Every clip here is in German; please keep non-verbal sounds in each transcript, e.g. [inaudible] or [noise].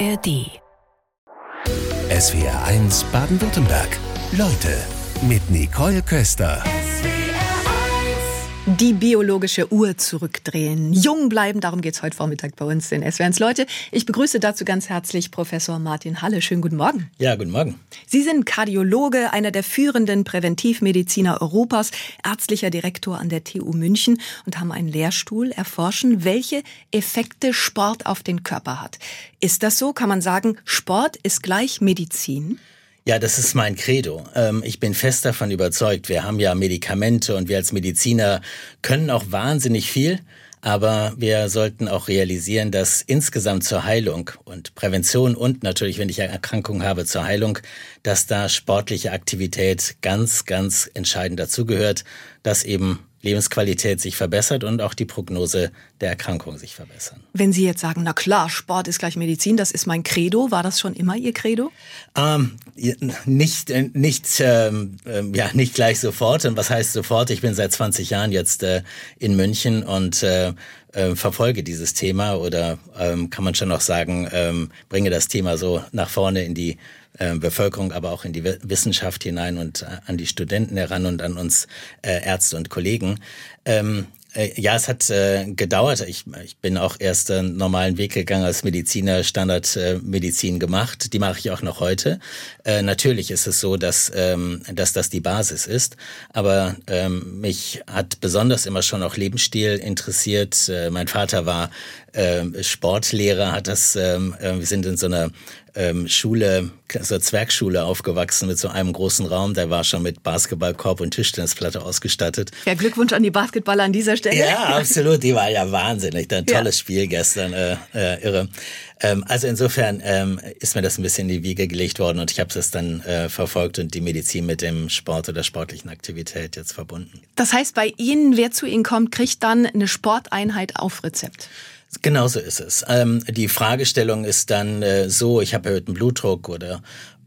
ARD. SWR 1 Baden-Württemberg. Leute mit Nicole Köster. Die biologische Uhr zurückdrehen. Jung bleiben, darum geht's heute Vormittag bei uns in SWRs Leute. Ich begrüße dazu ganz herzlich Professor Martin Halle. Schönen guten Morgen. Ja, guten Morgen. Sie sind Kardiologe, einer der führenden Präventivmediziner Europas, ärztlicher Direktor an der TU München und haben einen Lehrstuhl erforschen, welche Effekte Sport auf den Körper hat. Ist das so? Kann man sagen, Sport ist gleich Medizin? Ja, das ist mein Credo. Ähm, ich bin fest davon überzeugt. Wir haben ja Medikamente und wir als Mediziner können auch wahnsinnig viel. Aber wir sollten auch realisieren, dass insgesamt zur Heilung und Prävention und natürlich, wenn ich eine Erkrankung habe, zur Heilung, dass da sportliche Aktivität ganz, ganz entscheidend dazugehört, dass eben Lebensqualität sich verbessert und auch die Prognose der Erkrankung sich verbessern. Wenn Sie jetzt sagen, na klar, Sport ist gleich Medizin, das ist mein Credo, war das schon immer Ihr Credo? Ähm, nicht, äh, nicht, ähm, ähm, ja, nicht gleich sofort. Und was heißt sofort? Ich bin seit 20 Jahren jetzt äh, in München und äh, äh, verfolge dieses Thema oder ähm, kann man schon noch sagen, ähm, bringe das Thema so nach vorne in die äh, Bevölkerung, aber auch in die Wissenschaft hinein und äh, an die Studenten heran und an uns äh, Ärzte und Kollegen. Ähm, äh, ja, es hat gedauert. Ich, ich bin auch erst einen normalen Weg gegangen als Mediziner, Standardmedizin gemacht. Die mache ich auch noch heute. Natürlich ist es so, dass, ähm, dass das die Basis ist. Aber ähm, mich hat besonders immer schon auch Lebensstil interessiert. Mein Vater war Sportlehrer, hat das, ähm, wir sind in so einer ähm, Schule, so Zwergschule aufgewachsen mit so einem großen Raum. Der war schon mit Basketballkorb und Tischtennisplatte ausgestattet. Ja, Glückwunsch an die Basketballer an dieser Stelle. Ja, absolut. Die war ja wahnsinnig. Ein tolles ja. Spiel gestern, äh, äh, irre. Ähm, also insofern ähm, ist mir das ein bisschen in die Wiege gelegt worden und ich habe es dann äh, verfolgt und die Medizin mit dem Sport oder sportlichen Aktivität jetzt verbunden. Das heißt, bei Ihnen, wer zu Ihnen kommt, kriegt dann eine Sporteinheit auf Rezept? Genauso ist es. Ähm, die Fragestellung ist dann äh, so, ich habe erhöhten Blutdruck oder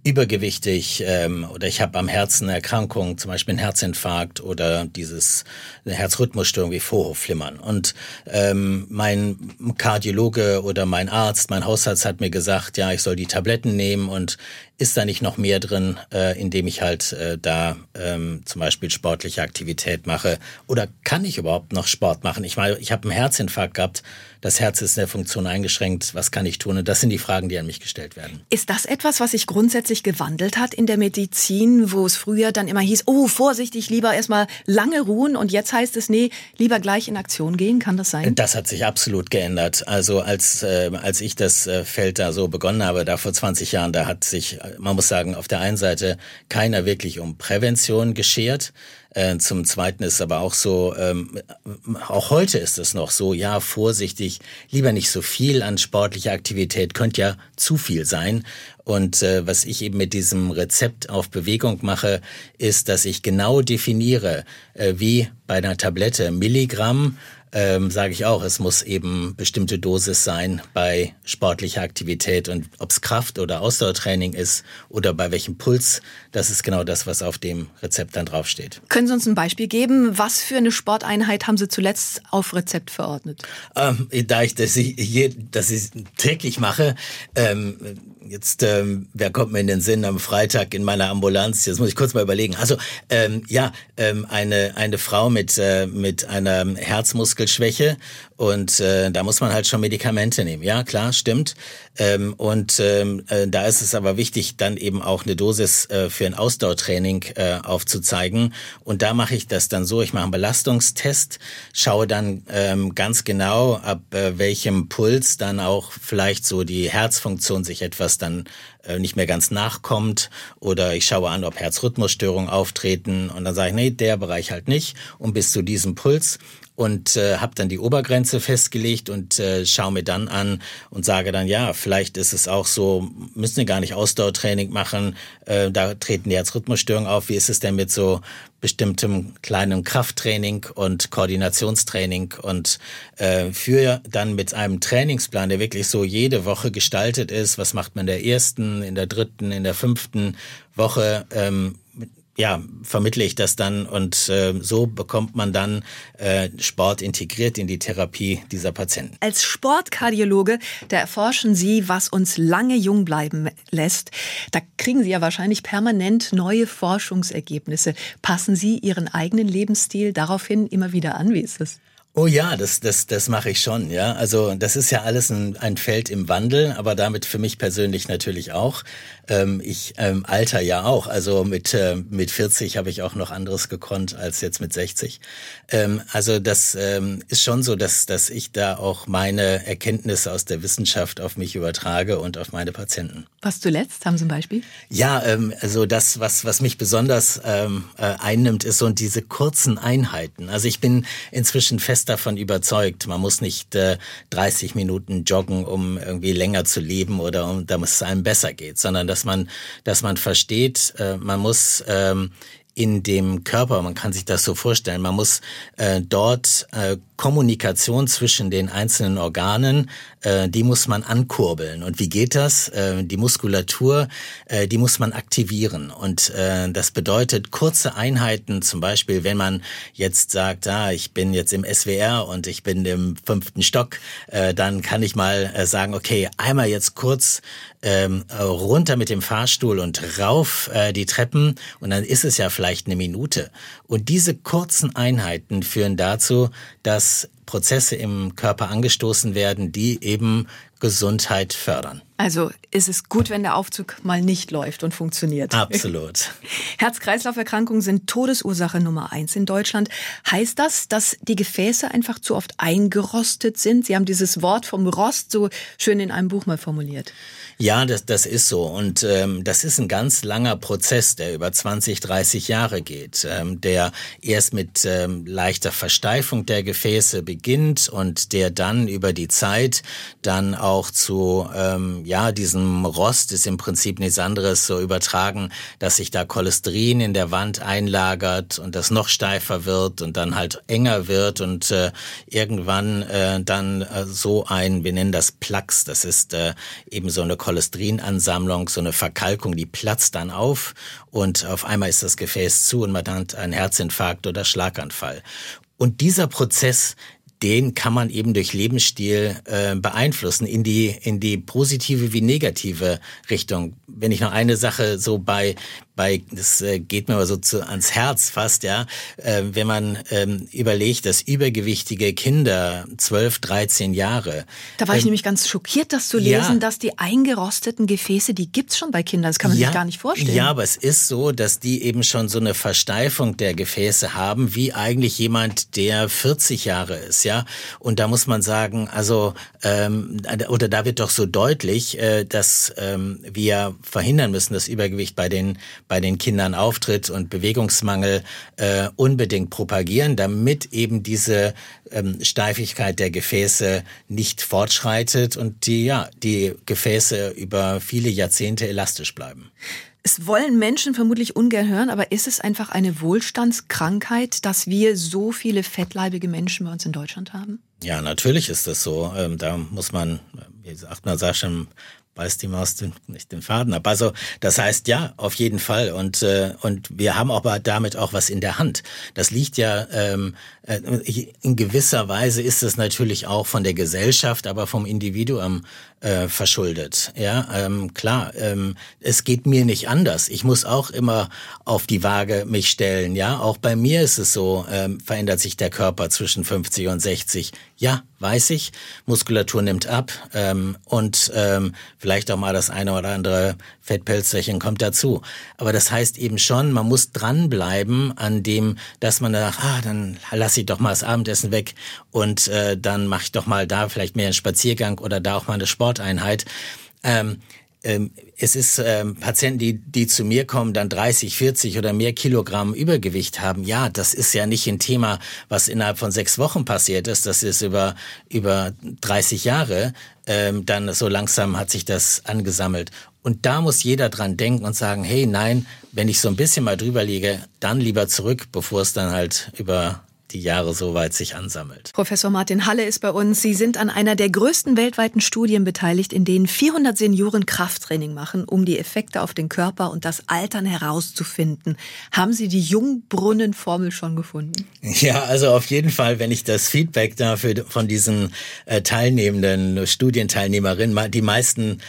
übergewichtig ähm, oder ich habe am Herzen eine Erkrankung, zum Beispiel einen Herzinfarkt oder dieses Herzrhythmusstörung wie Vorhofflimmern. Und ähm, mein Kardiologe oder mein Arzt, mein Hausarzt hat mir gesagt, ja, ich soll die Tabletten nehmen und ist da nicht noch mehr drin, äh, indem ich halt äh, da ähm, zum Beispiel sportliche Aktivität mache? Oder kann ich überhaupt noch Sport machen? Ich meine, ich habe einen Herzinfarkt gehabt, das Herz ist in der Funktion eingeschränkt, was kann ich tun? Und das sind die Fragen, die an mich gestellt werden. Ist das etwas, was sich grundsätzlich gewandelt hat in der Medizin, wo es früher dann immer hieß, oh, vorsichtig, lieber erstmal lange ruhen und jetzt heißt es, nee, lieber gleich in Aktion gehen? Kann das sein? Das hat sich absolut geändert. Also als, äh, als ich das äh, Feld da so begonnen habe, da vor 20 Jahren, da hat sich man muss sagen, auf der einen Seite keiner wirklich um Prävention geschert. Äh, zum Zweiten ist aber auch so, ähm, auch heute ist es noch so, ja, vorsichtig, lieber nicht so viel an sportlicher Aktivität, könnte ja zu viel sein. Und äh, was ich eben mit diesem Rezept auf Bewegung mache, ist, dass ich genau definiere, äh, wie bei einer Tablette Milligramm ähm, sage ich auch, es muss eben bestimmte Dosis sein bei sportlicher Aktivität und ob es Kraft- oder Ausdauertraining ist oder bei welchem Puls, das ist genau das, was auf dem Rezept dann draufsteht. Können Sie uns ein Beispiel geben? Was für eine Sporteinheit haben Sie zuletzt auf Rezept verordnet? Ähm, da ich das, hier, das ich täglich mache, ähm, Jetzt, ähm, wer kommt mir in den Sinn am Freitag in meiner Ambulanz? Jetzt muss ich kurz mal überlegen. Also ähm, ja, ähm, eine eine Frau mit äh, mit einer Herzmuskelschwäche und äh, da muss man halt schon Medikamente nehmen. Ja, klar, stimmt. Ähm, und ähm, äh, da ist es aber wichtig, dann eben auch eine Dosis äh, für ein Ausdauertraining äh, aufzuzeigen. Und da mache ich das dann so: Ich mache einen Belastungstest, schaue dann ähm, ganz genau, ab äh, welchem Puls dann auch vielleicht so die Herzfunktion sich etwas dann äh, nicht mehr ganz nachkommt. Oder ich schaue an, ob Herzrhythmusstörungen auftreten. Und dann sage ich, nee, der Bereich halt nicht. Und bis zu diesem Puls und äh, habe dann die Obergrenze festgelegt und äh, schaue mir dann an und sage dann, ja, vielleicht ist es auch so, müssen wir gar nicht Ausdauertraining machen, äh, da treten die Herzrhythmusstörungen auf. Wie ist es denn mit so bestimmtem kleinem Krafttraining und Koordinationstraining und äh, für dann mit einem Trainingsplan, der wirklich so jede Woche gestaltet ist, was macht man in der ersten, in der dritten, in der fünften Woche, ähm, ja, vermittle ich das dann und äh, so bekommt man dann äh, Sport integriert in die Therapie dieser Patienten. Als Sportkardiologe, da erforschen Sie, was uns lange jung bleiben lässt. Da kriegen Sie ja wahrscheinlich permanent neue Forschungsergebnisse. Passen Sie Ihren eigenen Lebensstil daraufhin immer wieder an? Wie ist das? Oh ja, das, das, das mache ich schon, ja. Also das ist ja alles ein, ein Feld im Wandel, aber damit für mich persönlich natürlich auch. Ähm, ich ähm, alter ja auch. Also mit, äh, mit 40 habe ich auch noch anderes gekonnt als jetzt mit 60. Ähm, also das ähm, ist schon so, dass, dass ich da auch meine Erkenntnisse aus der Wissenschaft auf mich übertrage und auf meine Patienten. Was zuletzt? Haben Sie ein Beispiel? Ja, ähm, also das, was, was mich besonders ähm, äh, einnimmt, ist so diese kurzen Einheiten. Also ich bin inzwischen fest davon überzeugt, man muss nicht äh, 30 Minuten joggen, um irgendwie länger zu leben oder um, damit es einem besser geht, sondern dass man, dass man versteht, äh, man muss ähm, in dem Körper, man kann sich das so vorstellen, man muss äh, dort äh, Kommunikation zwischen den einzelnen Organen, äh, die muss man ankurbeln. Und wie geht das? Äh, die Muskulatur, äh, die muss man aktivieren. Und äh, das bedeutet kurze Einheiten, zum Beispiel, wenn man jetzt sagt, ah, ich bin jetzt im SWR und ich bin im fünften Stock, äh, dann kann ich mal äh, sagen, okay, einmal jetzt kurz ähm, runter mit dem Fahrstuhl und rauf äh, die Treppen und dann ist es ja vielleicht eine Minute. Und diese kurzen Einheiten führen dazu, dass Prozesse im Körper angestoßen werden, die eben Gesundheit fördern. Also ist es gut, wenn der Aufzug mal nicht läuft und funktioniert. Absolut. [laughs] Herz-Kreislauf-Erkrankungen sind Todesursache Nummer eins in Deutschland. Heißt das, dass die Gefäße einfach zu oft eingerostet sind? Sie haben dieses Wort vom Rost so schön in einem Buch mal formuliert. Ja, das, das ist so. Und ähm, das ist ein ganz langer Prozess, der über 20, 30 Jahre geht, ähm, der erst mit ähm, leichter Versteifung der Gefäße beginnt und der dann über die Zeit dann auch zu, ähm, ja, diesem Rost ist im Prinzip nichts anderes so übertragen, dass sich da Cholesterin in der Wand einlagert und das noch steifer wird und dann halt enger wird und äh, irgendwann äh, dann äh, so ein, wir nennen das Plax, das ist äh, eben so eine Cholesterinansammlung, so eine Verkalkung, die platzt dann auf und auf einmal ist das Gefäß zu und man hat einen Herzinfarkt oder Schlaganfall. Und dieser Prozess, den kann man eben durch Lebensstil äh, beeinflussen in die in die positive wie negative Richtung. Wenn ich noch eine Sache so bei bei das äh, geht mir aber so zu, ans Herz fast, ja, äh, wenn man ähm, überlegt, dass übergewichtige Kinder 12, 13 Jahre. Da war ich ähm, nämlich ganz schockiert, das zu lesen, ja, dass die eingerosteten Gefäße, die gibt's schon bei Kindern. Das kann man ja, sich gar nicht vorstellen. Ja, aber es ist so, dass die eben schon so eine Versteifung der Gefäße haben, wie eigentlich jemand, der 40 Jahre ist ja. Und da muss man sagen, also ähm, oder da wird doch so deutlich, äh, dass ähm, wir verhindern müssen, dass Übergewicht bei den bei den Kindern auftritt und Bewegungsmangel äh, unbedingt propagieren, damit eben diese ähm, Steifigkeit der Gefäße nicht fortschreitet und die ja die Gefäße über viele Jahrzehnte elastisch bleiben. Es wollen Menschen vermutlich ungern hören, aber ist es einfach eine Wohlstandskrankheit, dass wir so viele fettleibige Menschen bei uns in Deutschland haben? Ja, natürlich ist das so. Ähm, da muss man, wie sagt man, sagt schon, beißt die Maus nicht den Faden ab. Also das heißt ja, auf jeden Fall. Und, äh, und wir haben aber damit auch was in der Hand. Das liegt ja ähm, äh, in gewisser Weise ist es natürlich auch von der Gesellschaft, aber vom Individuum äh, verschuldet. Ja, ähm, klar, ähm, es geht mir nicht anders. Ich muss auch immer auf die Waage mich stellen. Ja, auch bei mir ist es so, ähm, verändert sich der Körper zwischen 50 und 60. Ja, weiß ich. Muskulatur nimmt ab ähm, und ähm, vielleicht auch mal das eine oder andere Fettpelzerchen kommt dazu. Aber das heißt eben schon, man muss dranbleiben an dem, dass man sagt, ah, dann lasse ich doch mal das Abendessen weg und äh, dann mache ich doch mal da vielleicht mehr einen Spaziergang oder da auch mal eine Sporteinheit. Ähm, ähm, es ist ähm, Patienten, die, die zu mir kommen, dann 30, 40 oder mehr Kilogramm Übergewicht haben. Ja, das ist ja nicht ein Thema, was innerhalb von sechs Wochen passiert ist. Das ist über, über 30 Jahre. Ähm, dann so langsam hat sich das angesammelt. Und da muss jeder dran denken und sagen, hey, nein, wenn ich so ein bisschen mal drüber liege, dann lieber zurück, bevor es dann halt über die Jahre so weit sich ansammelt. Professor Martin Halle ist bei uns. Sie sind an einer der größten weltweiten Studien beteiligt, in denen 400 Senioren Krafttraining machen, um die Effekte auf den Körper und das Altern herauszufinden. Haben Sie die Jungbrunnenformel schon gefunden? Ja, also auf jeden Fall, wenn ich das Feedback dafür von diesen äh, teilnehmenden Studienteilnehmerinnen, die meisten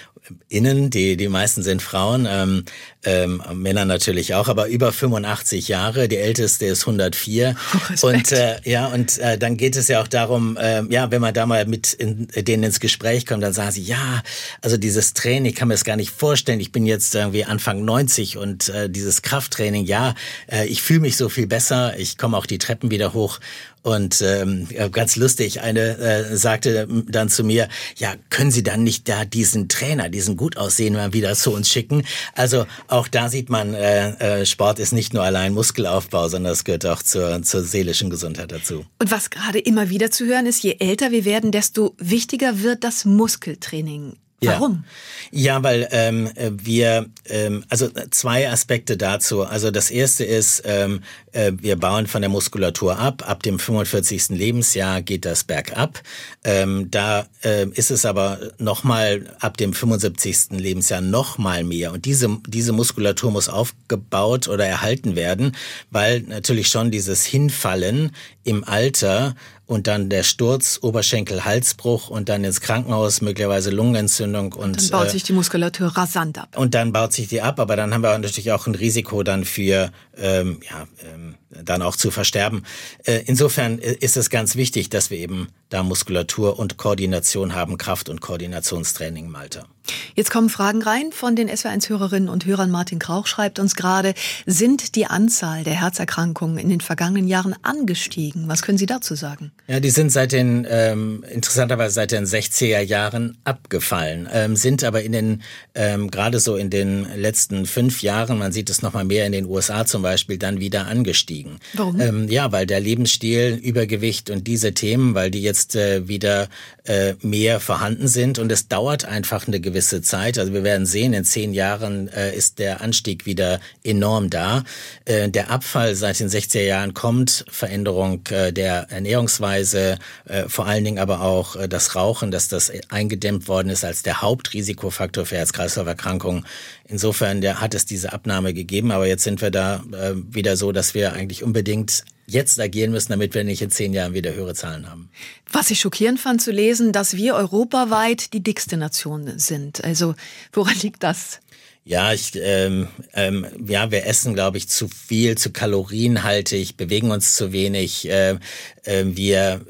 innen, die, die meisten sind Frauen, ähm, ähm, Männer natürlich auch, aber über 85 Jahre, die älteste ist 104. [laughs] Oh, und äh, ja, und äh, dann geht es ja auch darum, äh, ja, wenn man da mal mit in, denen ins Gespräch kommt, dann sagen sie, ja, also dieses Training, ich kann mir das gar nicht vorstellen, ich bin jetzt irgendwie Anfang 90 und äh, dieses Krafttraining, ja, äh, ich fühle mich so viel besser, ich komme auch die Treppen wieder hoch und ähm, ganz lustig, eine äh, sagte dann zu mir, ja, können Sie dann nicht da diesen Trainer, diesen gut aussehen, mal wieder zu uns schicken? Also auch da sieht man, äh, äh, Sport ist nicht nur allein Muskelaufbau, sondern es gehört auch zur, zur seelischen Gesundheit dazu. Und was gerade immer wieder zu hören ist, je älter wir werden, desto wichtiger wird das Muskeltraining. Warum? Ja, ja weil ähm, wir, ähm, also zwei Aspekte dazu. Also das erste ist, ähm, äh, wir bauen von der Muskulatur ab. Ab dem 45. Lebensjahr geht das bergab. Ähm, da äh, ist es aber nochmal ab dem 75. Lebensjahr nochmal mehr. Und diese, diese Muskulatur muss aufgebaut oder erhalten werden, weil natürlich schon dieses Hinfallen im Alter und dann der Sturz, Oberschenkel, Halsbruch und dann ins Krankenhaus, möglicherweise Lungenentzündung und dann baut äh, sich die Muskulatur rasant ab. Und dann baut sich die ab, aber dann haben wir natürlich auch ein Risiko dann für ähm, ja, ähm, dann auch zu versterben. Äh, insofern ist es ganz wichtig, dass wir eben da Muskulatur und Koordination haben, Kraft- und Koordinationstraining im Alter. Jetzt kommen Fragen rein von den SW1-Hörerinnen und Hörern. Martin Krauch schreibt uns gerade, sind die Anzahl der Herzerkrankungen in den vergangenen Jahren angestiegen? Was können Sie dazu sagen? Ja, die sind seit den, ähm, interessanterweise seit den 60er Jahren abgefallen, ähm, sind aber in den, ähm, gerade so in den letzten fünf Jahren, man sieht es nochmal mehr in den USA zum Beispiel, dann wieder angestiegen. Warum? Ähm, ja, weil der Lebensstil, Übergewicht und diese Themen, weil die jetzt äh, wieder äh, mehr vorhanden sind und es dauert einfach eine gewisse Zeit. Also wir werden sehen, in zehn Jahren äh, ist der Anstieg wieder enorm da. Äh, der Abfall seit den 60er Jahren kommt, Veränderung äh, der Ernährungsweise, äh, vor allen Dingen aber auch äh, das Rauchen, dass das eingedämmt worden ist als der Hauptrisikofaktor für Herz-Kreislauf-Erkrankungen. Insofern der, hat es diese Abnahme gegeben, aber jetzt sind wir da äh, wieder so, dass wir eigentlich unbedingt jetzt agieren müssen, damit wir nicht in zehn Jahren wieder höhere Zahlen haben. Was ich schockierend fand zu lesen, dass wir europaweit die dickste Nation sind. Also woran liegt das? Ja, ich, ähm, ähm, ja, wir essen, glaube ich, zu viel, zu kalorienhaltig, bewegen uns zu wenig. Äh, äh, wir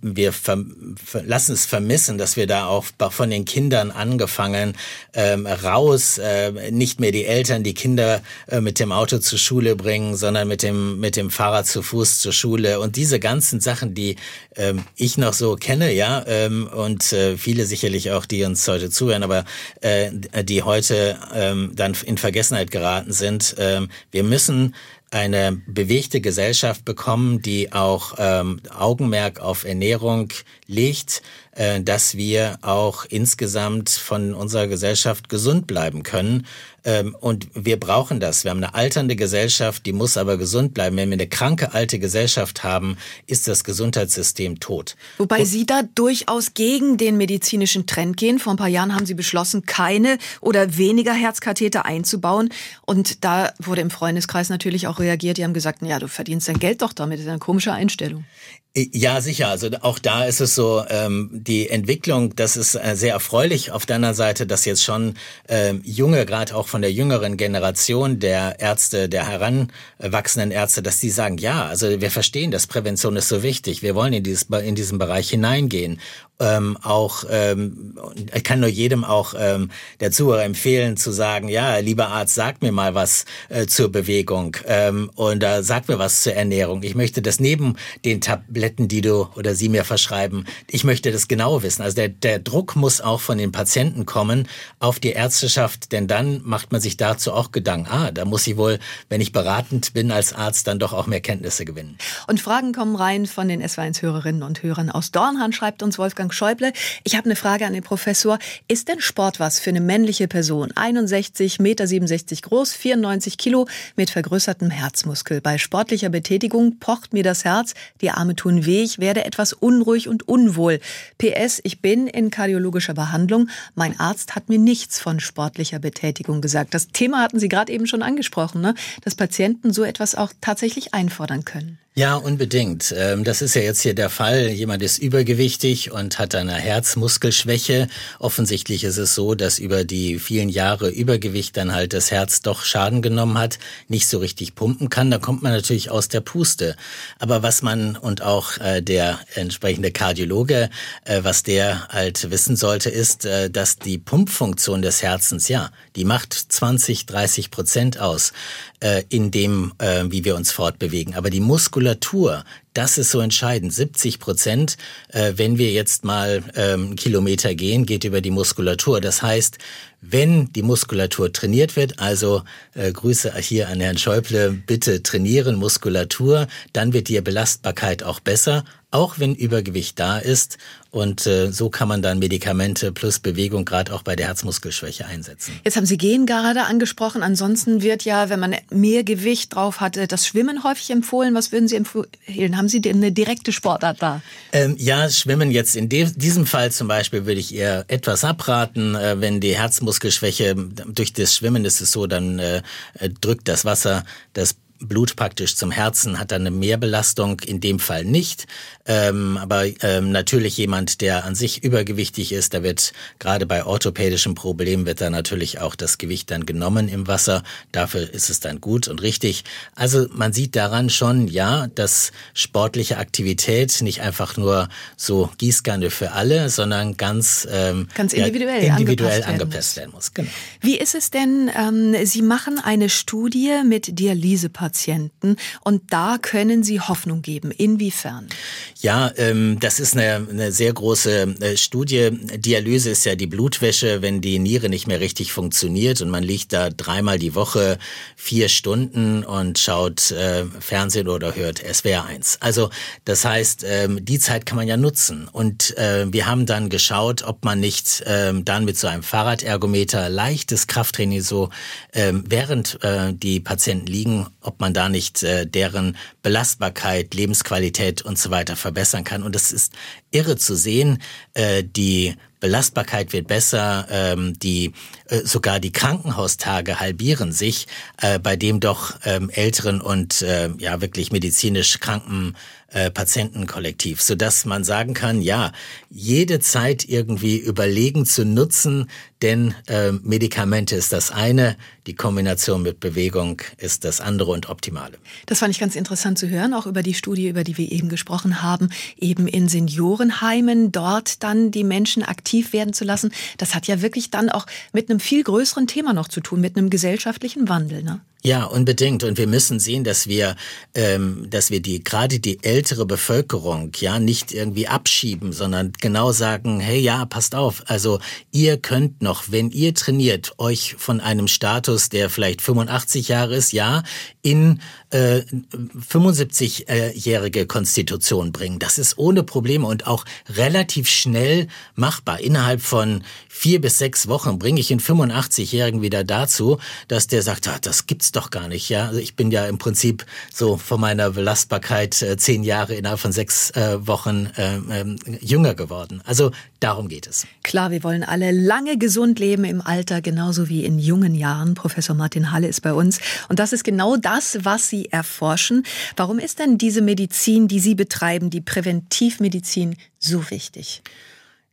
wir lassen es vermissen, dass wir da auch von den Kindern angefangen ähm, raus, äh, nicht mehr die Eltern die Kinder äh, mit dem Auto zur Schule bringen, sondern mit dem mit dem Fahrrad zu Fuß zur Schule und diese ganzen Sachen, die ähm, ich noch so kenne, ja, ähm, und äh, viele sicherlich auch, die uns heute zuhören, aber äh, die heute ähm, dann in Vergessenheit geraten sind. Ähm, wir müssen eine bewegte Gesellschaft bekommen, die auch ähm, Augenmerk auf Ernährung legt, dass wir auch insgesamt von unserer Gesellschaft gesund bleiben können. Ähm, und wir brauchen das. Wir haben eine alternde Gesellschaft, die muss aber gesund bleiben. Wenn wir eine kranke alte Gesellschaft haben, ist das Gesundheitssystem tot. Wobei und Sie da durchaus gegen den medizinischen Trend gehen. Vor ein paar Jahren haben Sie beschlossen, keine oder weniger Herzkatheter einzubauen. Und da wurde im Freundeskreis natürlich auch reagiert. Die haben gesagt, ja, du verdienst dein Geld doch damit. Das ist eine komische Einstellung. Ja, sicher. Also auch da ist es so, ähm, die Entwicklung, das ist äh, sehr erfreulich auf deiner Seite, dass jetzt schon ähm, junge, gerade auch von der jüngeren Generation der Ärzte, der heranwachsenden Ärzte, dass die sagen, ja, also wir verstehen, dass Prävention ist so wichtig. Wir wollen in, dieses, in diesen Bereich hineingehen ähm, auch, ähm, ich kann nur jedem auch ähm, der Zuhörer empfehlen zu sagen, ja, lieber Arzt, sag mir mal was äh, zur Bewegung ähm, und äh, sag mir was zur Ernährung. Ich möchte das neben den Tabletten die du oder sie mir verschreiben. Ich möchte das genau wissen. Also der, der Druck muss auch von den Patienten kommen auf die Ärzteschaft, denn dann macht man sich dazu auch Gedanken. Ah, da muss ich wohl, wenn ich beratend bin als Arzt, dann doch auch mehr Kenntnisse gewinnen. Und Fragen kommen rein von den SW1-Hörerinnen und Hörern aus Dornhahn, schreibt uns Wolfgang Schäuble. Ich habe eine Frage an den Professor. Ist denn Sport was für eine männliche Person? 61 Meter 67 groß, 94 Kilo mit vergrößertem Herzmuskel. Bei sportlicher Betätigung pocht mir das Herz, die Arme tun weh, ich werde etwas unruhig und unwohl. PS, ich bin in kardiologischer Behandlung. Mein Arzt hat mir nichts von sportlicher Betätigung gesagt. Das Thema hatten Sie gerade eben schon angesprochen, ne? dass Patienten so etwas auch tatsächlich einfordern können. Ja, unbedingt. Ähm, das ist ja jetzt hier der Fall. Jemand ist übergewichtig und hat eine Herzmuskelschwäche. Offensichtlich ist es so, dass über die vielen Jahre Übergewicht dann halt das Herz doch Schaden genommen hat, nicht so richtig pumpen kann. Da kommt man natürlich aus der Puste. Aber was man und auch äh, der entsprechende Kardiologe, äh, was der halt wissen sollte, ist, äh, dass die Pumpfunktion des Herzens, ja, die macht 20, 30 Prozent aus in dem, wie wir uns fortbewegen. Aber die Muskulatur Muskulatur, das ist so entscheidend. 70 Prozent, äh, wenn wir jetzt mal ähm, Kilometer gehen, geht über die Muskulatur. Das heißt, wenn die Muskulatur trainiert wird, also äh, Grüße hier an Herrn Schäuble, bitte trainieren Muskulatur, dann wird die Belastbarkeit auch besser auch wenn Übergewicht da ist. Und äh, so kann man dann Medikamente plus Bewegung gerade auch bei der Herzmuskelschwäche einsetzen. Jetzt haben Sie Gehen gerade angesprochen. Ansonsten wird ja, wenn man mehr Gewicht drauf hat, das Schwimmen häufig empfohlen. Was würden Sie empfehlen? Haben Sie denn eine direkte Sportart da? Ähm, ja, Schwimmen jetzt in diesem Fall zum Beispiel würde ich eher etwas abraten. Äh, wenn die Herzmuskelschwäche durch das Schwimmen ist es so, dann äh, drückt das Wasser das Blut praktisch zum Herzen hat dann eine Mehrbelastung, in dem Fall nicht. Ähm, aber ähm, natürlich jemand, der an sich übergewichtig ist, da wird gerade bei orthopädischen Problemen wird da natürlich auch das Gewicht dann genommen im Wasser. Dafür ist es dann gut und richtig. Also man sieht daran schon, ja, dass sportliche Aktivität nicht einfach nur so Gießkanne für alle, sondern ganz, ähm, ganz individuell, ja, individuell angepasst, angepasst werden muss. Genau. Wie ist es denn, ähm, Sie machen eine Studie mit Dialysepatienten. Patienten. Und da können Sie Hoffnung geben. Inwiefern? Ja, ähm, das ist eine, eine sehr große äh, Studie. Dialyse ist ja die Blutwäsche, wenn die Niere nicht mehr richtig funktioniert und man liegt da dreimal die Woche vier Stunden und schaut äh, Fernsehen oder hört SWR 1. Also das heißt, ähm, die Zeit kann man ja nutzen. Und äh, wir haben dann geschaut, ob man nicht ähm, dann mit so einem Fahrradergometer leichtes Krafttraining so ähm, während äh, die Patienten liegen, ob man da nicht äh, deren Belastbarkeit, Lebensqualität und so weiter verbessern kann. Und es ist irre zu sehen, äh, die Belastbarkeit wird besser, ähm, die äh, sogar die Krankenhaustage halbieren sich äh, bei dem doch ähm, älteren und äh, ja wirklich medizinisch kranken äh, Patientenkollektiv, so dass man sagen kann, ja, jede Zeit irgendwie überlegen zu nutzen, denn äh, Medikamente ist das eine, die Kombination mit Bewegung ist das andere und optimale. Das fand ich ganz interessant zu hören, auch über die Studie, über die wir eben gesprochen haben, eben in Seniorenheimen dort dann die Menschen aktiv werden zu lassen. Das hat ja wirklich dann auch mit einem viel größeren Thema noch zu tun, mit einem gesellschaftlichen Wandel. Ne? Ja, unbedingt. Und wir müssen sehen, dass wir, ähm, dass wir die gerade die ältere Bevölkerung ja nicht irgendwie abschieben, sondern genau sagen: Hey, ja, passt auf. Also ihr könnt noch, wenn ihr trainiert, euch von einem Status, der vielleicht 85 Jahre ist, ja, in äh, 75-jährige Konstitution bringen. Das ist ohne Probleme und auch relativ schnell machbar. Innerhalb von vier bis sechs Wochen bringe ich einen 85-Jährigen wieder dazu, dass der sagt, ah, das gibt's doch gar nicht. Ja, also ich bin ja im Prinzip so von meiner Belastbarkeit äh, zehn Jahre innerhalb von sechs äh, Wochen äh, äh, jünger geworden. Also darum geht es. Klar, wir wollen alle lange gesund leben im Alter, genauso wie in jungen Jahren. Professor Martin Halle ist bei uns und das ist genau das, was Sie erforschen. Warum ist denn diese Medizin, die Sie betreiben, die Präventivmedizin, so wichtig?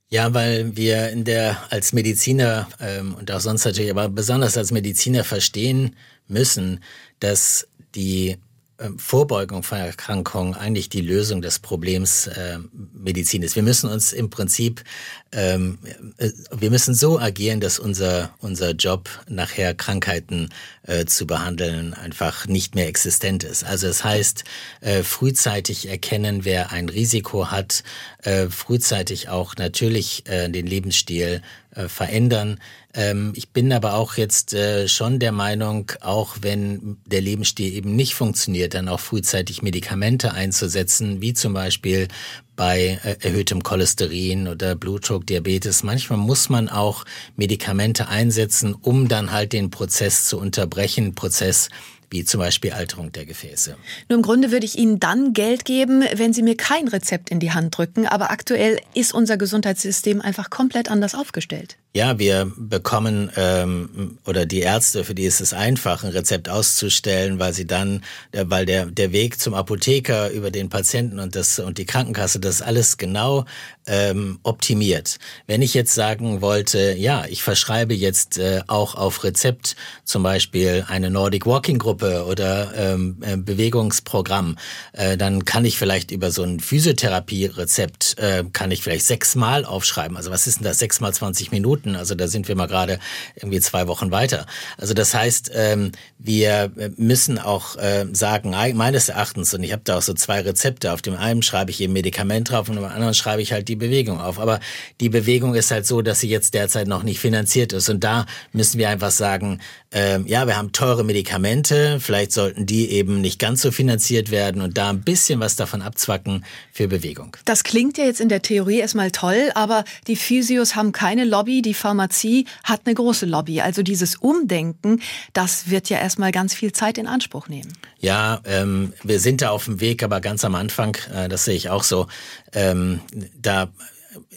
Ja, weil wir in der als Mediziner ähm, und auch sonst natürlich, aber besonders als Mediziner verstehen müssen, dass die ähm, Vorbeugung von Erkrankungen eigentlich die Lösung des Problems äh, Medizin ist. Wir müssen uns im Prinzip, ähm, äh, wir müssen so agieren, dass unser, unser Job nachher Krankheiten äh, zu behandeln einfach nicht mehr existent ist. Also es das heißt, äh, frühzeitig erkennen, wer ein Risiko hat, äh, frühzeitig auch natürlich äh, den Lebensstil äh, verändern. Ähm, ich bin aber auch jetzt äh, schon der Meinung, auch wenn der Lebensstil eben nicht funktioniert, dann auch frühzeitig Medikamente einzusetzen, wie zum Beispiel bei äh, erhöhtem Cholesterin oder Blutdruck, Diabetes. Manchmal muss man auch Medikamente einsetzen, um dann halt den Prozess zu unterbrechen, Prozess wie zum Beispiel Alterung der Gefäße. Nur im Grunde würde ich Ihnen dann Geld geben, wenn Sie mir kein Rezept in die Hand drücken. Aber aktuell ist unser Gesundheitssystem einfach komplett anders aufgestellt. Ja, wir bekommen ähm, oder die Ärzte, für die ist es einfach, ein Rezept auszustellen, weil sie dann, weil der der Weg zum Apotheker über den Patienten und das und die Krankenkasse, das alles genau ähm, optimiert. Wenn ich jetzt sagen wollte, ja, ich verschreibe jetzt äh, auch auf Rezept zum Beispiel eine Nordic Walking Gruppe oder ähm, äh, Bewegungsprogramm, äh, dann kann ich vielleicht über so ein Physiotherapie-Rezept äh, kann ich vielleicht sechsmal aufschreiben. Also was ist denn das? Sechsmal 20 Minuten Minuten. Also da sind wir mal gerade irgendwie zwei Wochen weiter. Also das heißt, ähm, wir müssen auch äh, sagen, meines Erachtens, und ich habe da auch so zwei Rezepte, auf dem einen schreibe ich eben Medikament drauf und auf dem anderen schreibe ich halt die Bewegung auf. Aber die Bewegung ist halt so, dass sie jetzt derzeit noch nicht finanziert ist. Und da müssen wir einfach sagen, ähm, ja, wir haben teure Medikamente, vielleicht sollten die eben nicht ganz so finanziert werden und da ein bisschen was davon abzwacken für Bewegung. Das klingt ja jetzt in der Theorie erstmal toll, aber die Physios haben keine Lobby, die Pharmazie hat eine große Lobby. Also dieses Umdenken, das wird ja erstmal ganz viel Zeit in Anspruch nehmen. Ja, ähm, wir sind da auf dem Weg, aber ganz am Anfang, äh, das sehe ich auch so, ähm, da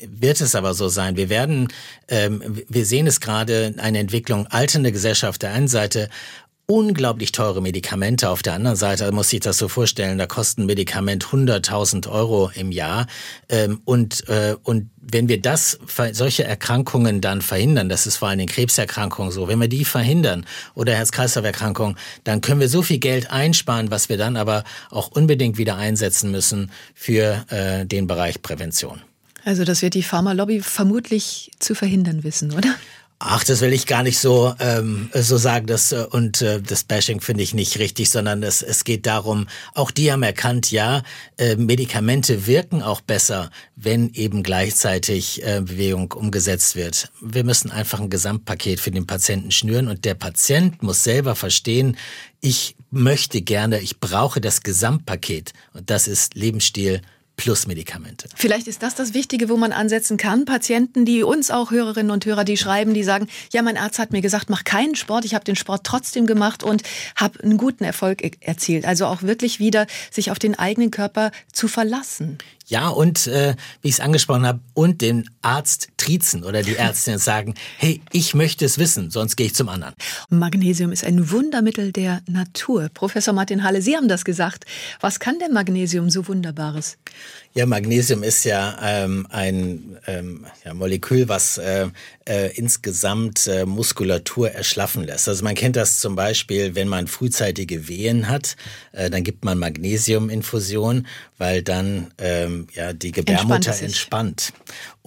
wird es aber so sein. Wir werden, ähm, wir sehen es gerade, eine Entwicklung alternde Gesellschaft der einen Seite unglaublich teure Medikamente. Auf der anderen Seite muss ich das so vorstellen, da kosten Medikament 100.000 Euro im Jahr. Ähm, und, äh, und wenn wir das, solche Erkrankungen dann verhindern, das ist vor allem in Krebserkrankungen so, wenn wir die verhindern oder Herz-Kreislauf-Erkrankungen, dann können wir so viel Geld einsparen, was wir dann aber auch unbedingt wieder einsetzen müssen für äh, den Bereich Prävention. Also das wird die Pharmalobby vermutlich zu verhindern wissen, oder? Ach, das will ich gar nicht so ähm, so sagen. Das äh, und äh, das Bashing finde ich nicht richtig, sondern es, es geht darum. Auch die haben erkannt, ja, äh, Medikamente wirken auch besser, wenn eben gleichzeitig äh, Bewegung umgesetzt wird. Wir müssen einfach ein Gesamtpaket für den Patienten schnüren und der Patient muss selber verstehen, ich möchte gerne, ich brauche das Gesamtpaket und das ist Lebensstil plus Medikamente. Vielleicht ist das das Wichtige, wo man ansetzen kann. Patienten, die uns auch Hörerinnen und Hörer, die schreiben, die sagen, ja, mein Arzt hat mir gesagt, mach keinen Sport. Ich habe den Sport trotzdem gemacht und habe einen guten Erfolg erzielt. Also auch wirklich wieder sich auf den eigenen Körper zu verlassen. Ja, und äh, wie ich es angesprochen habe, und den Arzt triezen oder die Ärztin sagen, hey, ich möchte es wissen, sonst gehe ich zum anderen. Magnesium ist ein Wundermittel der Natur. Professor Martin Halle, Sie haben das gesagt. Was kann denn Magnesium so Wunderbares? Ja, Magnesium ist ja ähm, ein ähm, ja, Molekül, was äh, äh, insgesamt äh, Muskulatur erschlaffen lässt. Also man kennt das zum Beispiel, wenn man frühzeitige Wehen hat, äh, dann gibt man Magnesiuminfusion, weil dann ähm, ja die Gebärmutter entspannt.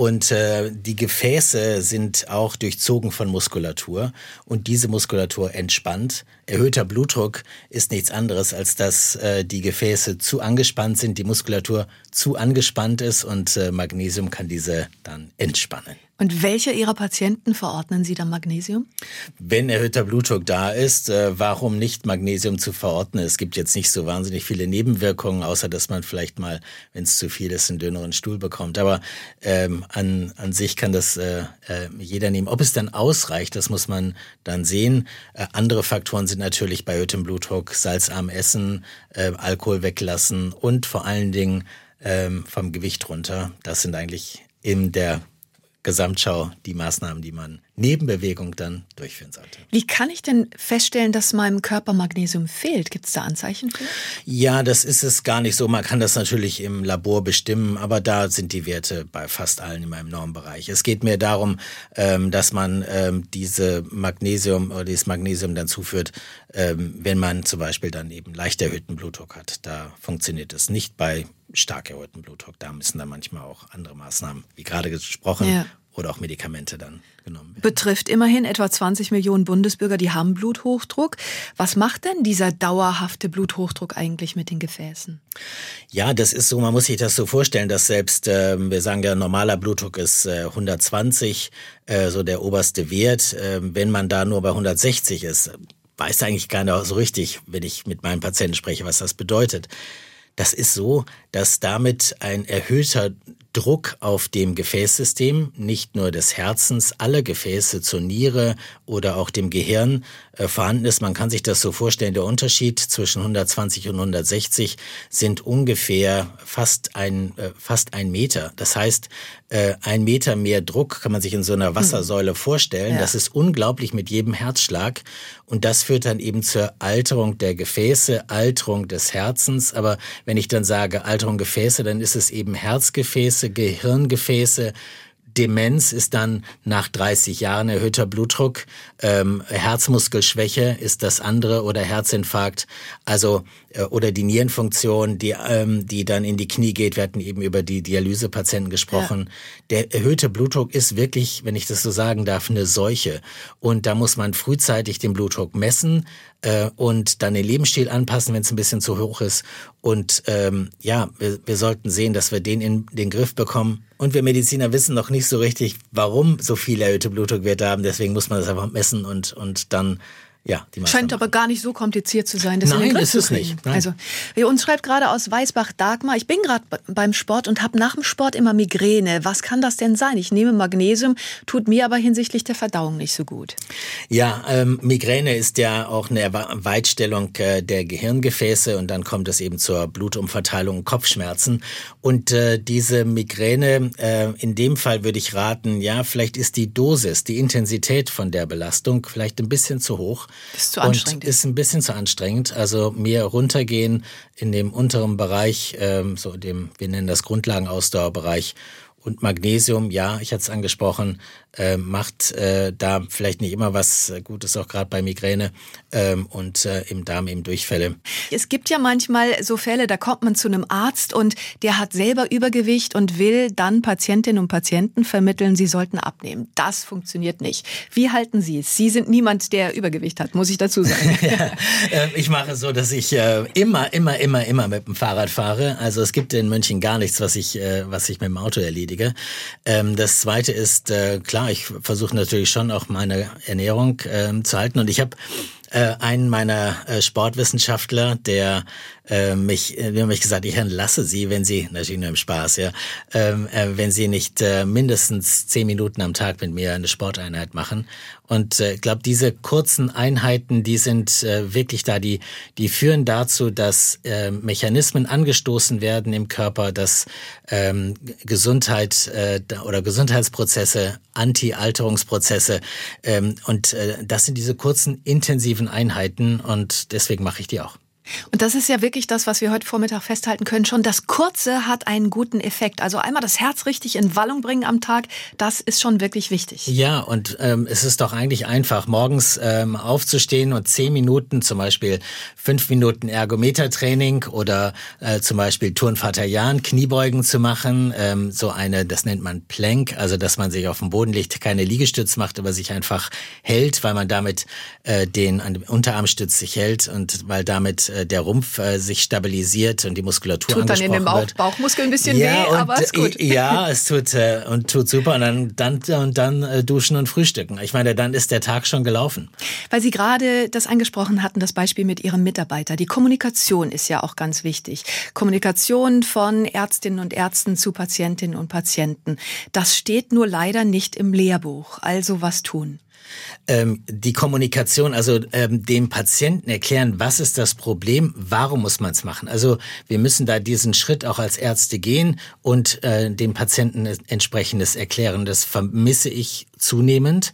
Und äh, die Gefäße sind auch durchzogen von Muskulatur und diese Muskulatur entspannt. Erhöhter Blutdruck ist nichts anderes, als dass äh, die Gefäße zu angespannt sind, die Muskulatur zu angespannt ist und äh, Magnesium kann diese dann entspannen. Und welche Ihrer Patienten verordnen Sie dann Magnesium? Wenn erhöhter Blutdruck da ist, äh, warum nicht Magnesium zu verordnen? Es gibt jetzt nicht so wahnsinnig viele Nebenwirkungen, außer dass man vielleicht mal, wenn es zu viel ist, einen dünneren Stuhl bekommt. Aber ähm, an, an sich kann das äh, äh, jeder nehmen. Ob es dann ausreicht, das muss man dann sehen. Äh, andere Faktoren sind natürlich bei erhöhtem Blutdruck salzarm essen, äh, Alkohol weglassen und vor allen Dingen ähm, vom Gewicht runter. Das sind eigentlich in der Gesamtschau die Maßnahmen, die man neben Bewegung dann durchführen sollte. Wie kann ich denn feststellen, dass meinem Körper Magnesium fehlt? Gibt es da Anzeichen für? Ja, das ist es gar nicht so. Man kann das natürlich im Labor bestimmen, aber da sind die Werte bei fast allen in meinem Normbereich. Es geht mir darum, ähm, dass man ähm, diese Magnesium oder dieses Magnesium dann zuführt, ähm, wenn man zum Beispiel dann eben leicht erhöhten Blutdruck hat. Da funktioniert es nicht bei stark erhöhten Blutdruck. Da müssen dann manchmal auch andere Maßnahmen, wie gerade gesprochen, ja. oder auch Medikamente dann genommen werden. Betrifft immerhin etwa 20 Millionen Bundesbürger, die haben Bluthochdruck. Was macht denn dieser dauerhafte Bluthochdruck eigentlich mit den Gefäßen? Ja, das ist so, man muss sich das so vorstellen, dass selbst, äh, wir sagen ja, normaler Blutdruck ist äh, 120, äh, so der oberste Wert. Ähm, wenn man da nur bei 160 ist, weiß eigentlich keiner so richtig, wenn ich mit meinen Patienten spreche, was das bedeutet. Das ist so, dass damit ein erhöhter Druck auf dem Gefäßsystem, nicht nur des Herzens, alle Gefäße zur Niere oder auch dem Gehirn äh, vorhanden ist. Man kann sich das so vorstellen, der Unterschied zwischen 120 und 160 sind ungefähr fast ein, äh, fast ein Meter. Das heißt, äh, ein Meter mehr Druck kann man sich in so einer hm. Wassersäule vorstellen. Ja. Das ist unglaublich mit jedem Herzschlag. Und das führt dann eben zur Alterung der Gefäße, Alterung des Herzens. Aber wenn ich dann sage Alterung Gefäße, dann ist es eben Herzgefäße, Gehirngefäße, Demenz ist dann nach 30 Jahren erhöhter Blutdruck, ähm, Herzmuskelschwäche ist das andere oder Herzinfarkt, also äh, oder die Nierenfunktion, die ähm, die dann in die Knie geht. Wir hatten eben über die Dialysepatienten gesprochen. Ja. Der erhöhte Blutdruck ist wirklich, wenn ich das so sagen darf, eine Seuche und da muss man frühzeitig den Blutdruck messen äh, und dann den Lebensstil anpassen, wenn es ein bisschen zu hoch ist. Und ähm, ja, wir, wir sollten sehen, dass wir den in den Griff bekommen. Und wir Mediziner wissen noch nicht so richtig, warum so viele erhöhte Blutdruckwerte haben. Deswegen muss man das einfach messen und, und dann ja, die Scheint aber gar nicht so kompliziert zu sein. Das Nein, ist es nicht. Nein. Also, wir uns schreibt gerade aus Weißbach Dagmar, ich bin gerade beim Sport und habe nach dem Sport immer Migräne. Was kann das denn sein? Ich nehme Magnesium, tut mir aber hinsichtlich der Verdauung nicht so gut. Ja, ähm, Migräne ist ja auch eine Weitstellung äh, der Gehirngefäße und dann kommt es eben zur Blutumverteilung und Kopfschmerzen. Und äh, diese Migräne, äh, in dem Fall würde ich raten, ja, vielleicht ist die Dosis, die Intensität von der Belastung vielleicht ein bisschen zu hoch. Ist zu anstrengend. Ist ein bisschen zu anstrengend. Also mehr runtergehen in dem unteren Bereich, ähm, so dem, wir nennen das Grundlagenausdauerbereich. Und Magnesium, ja, ich hatte es angesprochen, äh, macht äh, da vielleicht nicht immer was Gutes, auch gerade bei Migräne ähm, und äh, im Darm eben Durchfälle. Es gibt ja manchmal so Fälle, da kommt man zu einem Arzt und der hat selber Übergewicht und will dann Patientinnen und Patienten vermitteln, sie sollten abnehmen. Das funktioniert nicht. Wie halten Sie es? Sie sind niemand, der Übergewicht hat, muss ich dazu sagen. [laughs] ja, äh, ich mache so, dass ich äh, immer, immer, immer, immer mit dem Fahrrad fahre. Also es gibt in München gar nichts, was ich, äh, was ich mit dem Auto erledige. Ähm, das Zweite ist äh, klar, klar, ich versuche natürlich schon auch meine Ernährung äh, zu halten und ich habe äh, einen meiner äh, Sportwissenschaftler, der äh, mich, äh, wir haben mich gesagt, ich entlasse Sie, wenn Sie, natürlich nur im Spaß, ja, ähm, äh, wenn Sie nicht äh, mindestens zehn Minuten am Tag mit mir eine Sporteinheit machen. Und ich äh, glaube, diese kurzen Einheiten, die sind äh, wirklich da, die, die führen dazu, dass äh, Mechanismen angestoßen werden im Körper, dass ähm, Gesundheit äh, oder Gesundheitsprozesse, Anti-Alterungsprozesse ähm, und äh, das sind diese kurzen intensiven Einheiten und deswegen mache ich die auch. Und das ist ja wirklich das, was wir heute Vormittag festhalten können. Schon das Kurze hat einen guten Effekt. Also einmal das Herz richtig in Wallung bringen am Tag, das ist schon wirklich wichtig. Ja, und ähm, es ist doch eigentlich einfach, morgens ähm, aufzustehen und zehn Minuten, zum Beispiel fünf Minuten Ergometertraining oder äh, zum Beispiel Turnvater Jan, Kniebeugen zu machen. Ähm, so eine, das nennt man Plank, also dass man sich auf dem Boden legt, keine Liegestütz macht, aber sich einfach hält, weil man damit äh, den an dem Unterarmstütz sich hält und weil damit äh, der Rumpf äh, sich stabilisiert und die Muskulatur tut dann in dem Bauch, Bauchmuskel ein bisschen ja, weh, aber ist gut. Ja, es tut äh, und tut super und dann dann und dann äh, duschen und frühstücken. Ich meine, dann ist der Tag schon gelaufen. Weil Sie gerade das angesprochen hatten, das Beispiel mit Ihrem Mitarbeiter. Die Kommunikation ist ja auch ganz wichtig. Kommunikation von Ärztinnen und Ärzten zu Patientinnen und Patienten. Das steht nur leider nicht im Lehrbuch. Also was tun? Ähm, die Kommunikation, also ähm, dem Patienten erklären, was ist das Problem, warum muss man es machen. Also wir müssen da diesen Schritt auch als Ärzte gehen und äh, dem Patienten entsprechendes erklären. Das vermisse ich zunehmend.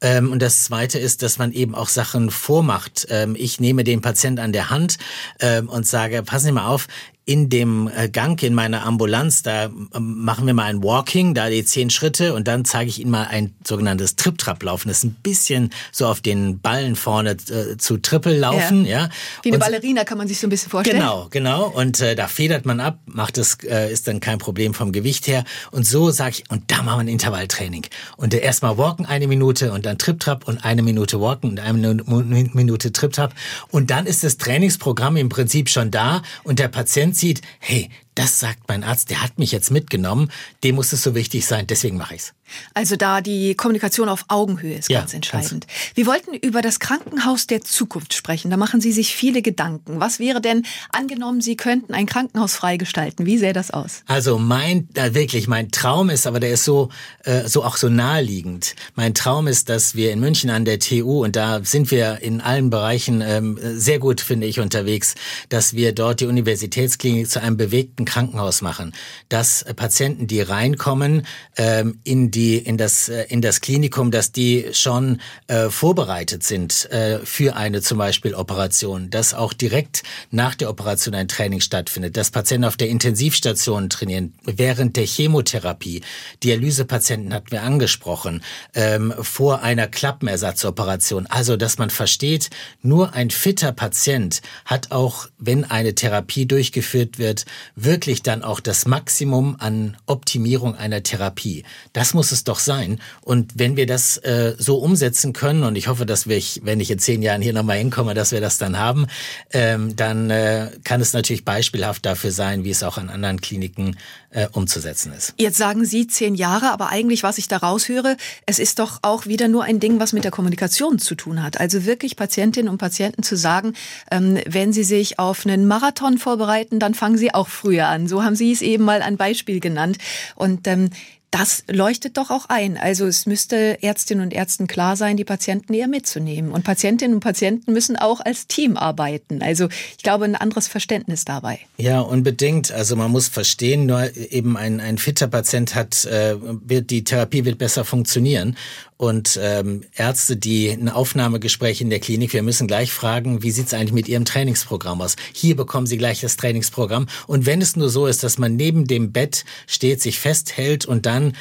Ähm, und das Zweite ist, dass man eben auch Sachen vormacht. Ähm, ich nehme den Patienten an der Hand ähm, und sage, passen Sie mal auf, in dem äh, Gang in meiner Ambulanz, da ähm, machen wir mal ein Walking, da die zehn Schritte und dann zeige ich Ihnen mal ein sogenanntes Trip-Trap-Laufen. Das ist ein bisschen so auf den Ballen vorne äh, zu Triple laufen, ja. ja. Wie eine und, Ballerina kann man sich so ein bisschen vorstellen. Genau, genau. Und äh, da federt man ab, macht es, äh, ist dann kein Problem vom Gewicht her. Und so sage ich, und da machen wir ein Intervalltraining. Und äh, erstmal walken eine Minute und dann Trip-Trap und eine Minute walken und eine Minute Trip-Trap. Und dann ist das Trainingsprogramm im Prinzip schon da und der Patient sieht, hey, das sagt mein Arzt, der hat mich jetzt mitgenommen, dem muss es so wichtig sein, deswegen mache ich's. Also da die Kommunikation auf Augenhöhe ist ja, ganz entscheidend. Wir wollten über das Krankenhaus der Zukunft sprechen. Da machen Sie sich viele Gedanken. Was wäre denn, angenommen, Sie könnten ein Krankenhaus freigestalten? Wie sähe das aus? Also mein, da wirklich, mein Traum ist, aber der ist so, äh, so auch so naheliegend. Mein Traum ist, dass wir in München an der TU, und da sind wir in allen Bereichen ähm, sehr gut, finde ich, unterwegs, dass wir dort die Universitätsklinik zu einem bewegten Krankenhaus machen, dass äh, Patienten, die reinkommen ähm, in die in das äh, in das Klinikum, dass die schon äh, vorbereitet sind äh, für eine zum Beispiel Operation, dass auch direkt nach der Operation ein Training stattfindet, dass Patienten auf der Intensivstation trainieren während der Chemotherapie, Dialysepatienten hatten wir angesprochen, ähm, vor einer Klappenersatzoperation. Also, dass man versteht, nur ein fitter Patient hat auch, wenn eine Therapie durchgeführt wird, wirklich wirklich dann auch das Maximum an Optimierung einer Therapie. Das muss es doch sein. Und wenn wir das äh, so umsetzen können, und ich hoffe, dass wir, wenn ich in zehn Jahren hier nochmal hinkomme, dass wir das dann haben, ähm, dann äh, kann es natürlich beispielhaft dafür sein, wie es auch an anderen Kliniken äh, umzusetzen ist. Jetzt sagen Sie zehn Jahre, aber eigentlich, was ich da raushöre, es ist doch auch wieder nur ein Ding, was mit der Kommunikation zu tun hat. Also wirklich Patientinnen und Patienten zu sagen, ähm, wenn sie sich auf einen Marathon vorbereiten, dann fangen sie auch früher an. So haben Sie es eben mal ein Beispiel genannt. Und ähm, das leuchtet doch auch ein. Also es müsste Ärztinnen und Ärzten klar sein, die Patienten eher mitzunehmen. Und Patientinnen und Patienten müssen auch als Team arbeiten. Also ich glaube, ein anderes Verständnis dabei. Ja, unbedingt. Also man muss verstehen, nur eben ein, ein fitter Patient hat, äh, wird, die Therapie wird besser funktionieren. Und ähm, Ärzte, die ein Aufnahmegespräch in der Klinik, wir müssen gleich fragen, wie sieht's eigentlich mit Ihrem Trainingsprogramm aus? Hier bekommen Sie gleich das Trainingsprogramm. Und wenn es nur so ist, dass man neben dem Bett steht, sich festhält und dann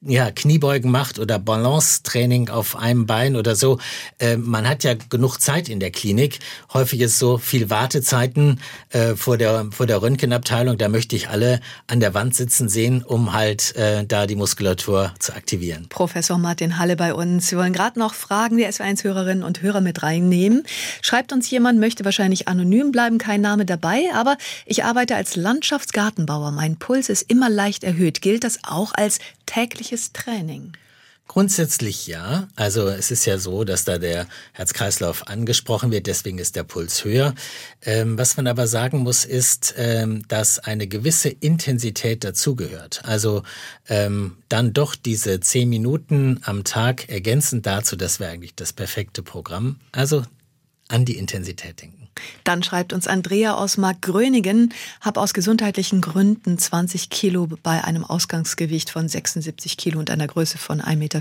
ja, Kniebeugen macht oder Balance-Training auf einem Bein oder so. Äh, man hat ja genug Zeit in der Klinik. Häufig ist so viel Wartezeiten äh, vor der vor der Röntgenabteilung. Da möchte ich alle an der Wand sitzen sehen, um halt äh, da die Muskulatur zu aktivieren. Professor Martin Halle bei uns. Wir wollen gerade noch Fragen der SW1-Hörerinnen und Hörer mit reinnehmen. Schreibt uns jemand, möchte wahrscheinlich anonym bleiben, kein Name dabei, aber ich arbeite als Landschaftsgartenbauer. Mein Puls ist immer leicht erhöht. Gilt das auch als tägliches Training? Grundsätzlich ja. Also es ist ja so, dass da der Herzkreislauf angesprochen wird, deswegen ist der Puls höher. Ähm, was man aber sagen muss, ist, ähm, dass eine gewisse Intensität dazugehört. Also ähm, dann doch diese zehn Minuten am Tag ergänzend dazu, das wäre eigentlich das perfekte Programm. Also an die Intensität denken. Dann schreibt uns Andrea aus Markgröningen, habe aus gesundheitlichen Gründen 20 Kilo bei einem Ausgangsgewicht von 76 Kilo und einer Größe von 1,55 Meter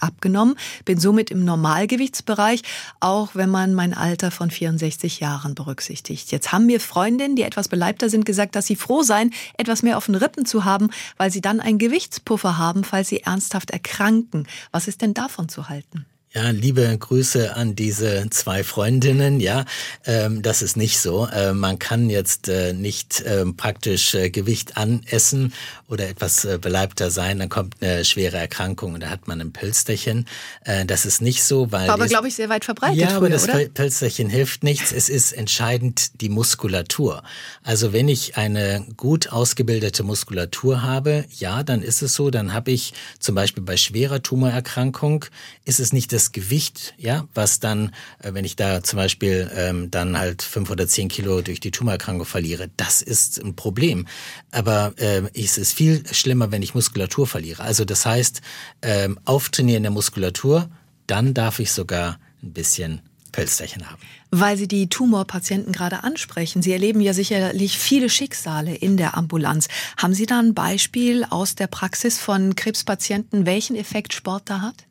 abgenommen. Bin somit im Normalgewichtsbereich, auch wenn man mein Alter von 64 Jahren berücksichtigt. Jetzt haben mir Freundinnen, die etwas beleibter sind, gesagt, dass sie froh seien, etwas mehr auf den Rippen zu haben, weil sie dann einen Gewichtspuffer haben, falls sie ernsthaft erkranken. Was ist denn davon zu halten? Ja, liebe Grüße an diese zwei Freundinnen. Ja, ähm, das ist nicht so. Äh, man kann jetzt äh, nicht äh, praktisch Gewicht anessen oder etwas äh, beleibter sein, dann kommt eine schwere Erkrankung und da hat man ein Pölsterchen. Äh, das ist nicht so, weil aber glaube ich sehr weit verbreitet. Ja, aber früher, das oder? Pölsterchen hilft nichts. Es ist entscheidend die Muskulatur. Also wenn ich eine gut ausgebildete Muskulatur habe, ja, dann ist es so. Dann habe ich zum Beispiel bei schwerer Tumorerkrankung ist es nicht das das Gewicht, ja, was dann, äh, wenn ich da zum Beispiel ähm, dann halt fünf oder zehn Kilo durch die Tumorerkrankung verliere, das ist ein Problem. Aber äh, es ist viel schlimmer, wenn ich Muskulatur verliere. Also das heißt, ähm, Auftrainieren der Muskulatur dann darf ich sogar ein bisschen Pölsterchen haben. Weil Sie die Tumorpatienten gerade ansprechen. Sie erleben ja sicherlich viele Schicksale in der Ambulanz. Haben Sie da ein Beispiel aus der Praxis von Krebspatienten, welchen Effekt Sport da hat?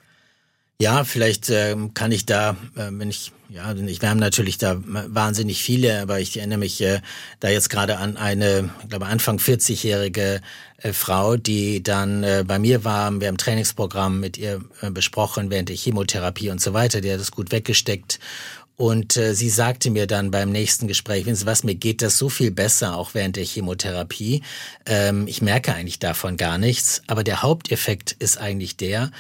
Ja, vielleicht äh, kann ich da, äh, wenn ich, ja, ich, wir haben natürlich da wahnsinnig viele, aber ich erinnere mich äh, da jetzt gerade an eine, ich glaube Anfang 40-jährige äh, Frau, die dann äh, bei mir war. Wir haben Trainingsprogramm mit ihr äh, besprochen während der Chemotherapie und so weiter. Die hat das gut weggesteckt. Und äh, sie sagte mir dann beim nächsten Gespräch, wissen Sie was, mir geht das so viel besser, auch während der Chemotherapie. Ähm, ich merke eigentlich davon gar nichts. Aber der Haupteffekt ist eigentlich der, ähm,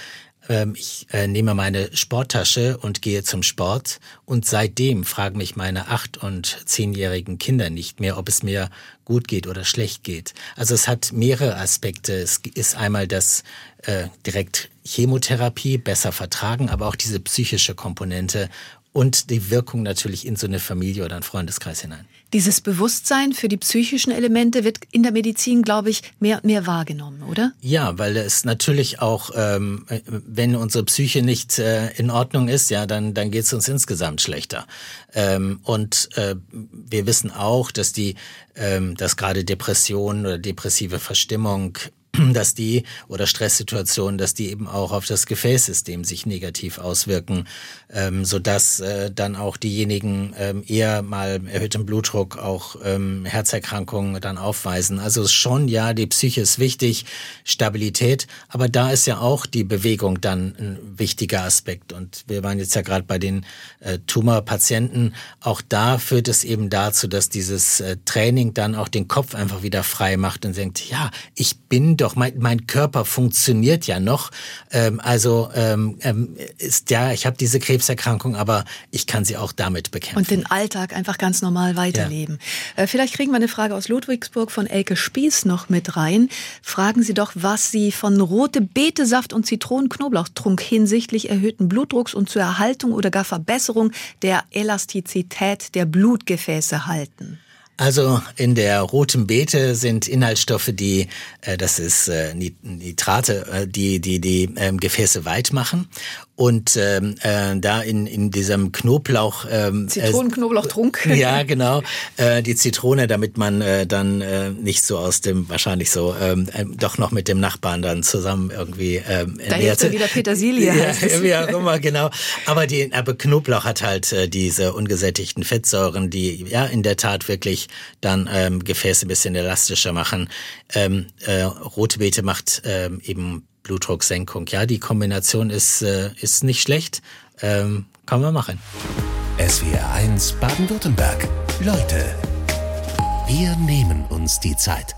ich äh, nehme meine Sporttasche und gehe zum Sport und seitdem fragen mich meine acht- und zehnjährigen Kinder nicht mehr, ob es mir gut geht oder schlecht geht. Also es hat mehrere Aspekte. Es ist einmal das äh, direkt Chemotherapie besser vertragen, aber auch diese psychische Komponente und die Wirkung natürlich in so eine Familie oder einen Freundeskreis hinein. Dieses Bewusstsein für die psychischen Elemente wird in der Medizin, glaube ich, mehr und mehr wahrgenommen, oder? Ja, weil es natürlich auch, ähm, wenn unsere Psyche nicht äh, in Ordnung ist, ja, dann, dann geht es uns insgesamt schlechter. Ähm, und äh, wir wissen auch, dass die, ähm, dass gerade Depression oder depressive Verstimmung [clears throat] dass die oder Stresssituationen, dass die eben auch auf das Gefäßsystem sich negativ auswirken, ähm, so dass äh, dann auch diejenigen ähm, eher mal erhöhten Blutdruck, auch ähm, Herzerkrankungen dann aufweisen. Also schon ja, die Psyche ist wichtig, Stabilität, aber da ist ja auch die Bewegung dann ein wichtiger Aspekt. Und wir waren jetzt ja gerade bei den äh, Tumorpatienten. Auch da führt es eben dazu, dass dieses äh, Training dann auch den Kopf einfach wieder frei macht und denkt, ja, ich bin doch, mein, mein Körper funktioniert ja noch. Ähm, also ähm, ähm, ist ja, ich habe diese Krebserkrankung, aber ich kann sie auch damit bekämpfen. Und den Alltag einfach ganz normal weiterleben. Ja. Äh, vielleicht kriegen wir eine Frage aus Ludwigsburg von Elke Spieß noch mit rein. Fragen Sie doch, was Sie von rote Betesaft und Zitronenknoblauchtrunk hinsichtlich erhöhten Blutdrucks und zur Erhaltung oder gar Verbesserung der Elastizität der Blutgefäße halten. Also in der roten Beete sind Inhaltsstoffe, die, äh, das ist äh, Nitrate, äh, die die die ähm, Gefäße weit machen und ähm, äh, da in, in diesem Knoblauch ähm, Zitronenknoblauchtrunk äh, [laughs] ja genau. Äh, die Zitrone damit man äh, dann äh, nicht so aus dem wahrscheinlich so ähm, äh, doch noch mit dem Nachbarn dann zusammen irgendwie ähm, da hilft ja wieder Petersilie [laughs] ja, wie auch immer genau. Aber die aber Knoblauch hat halt äh, diese ungesättigten Fettsäuren die ja in der Tat wirklich dann ähm, Gefäße ein bisschen elastischer machen. Ähm, äh, rote Beete macht ähm, eben Blutdrucksenkung. Ja, die Kombination ist, äh, ist nicht schlecht. Ähm, kann man machen. SWR 1 Baden-Württemberg. Leute, wir nehmen uns die Zeit.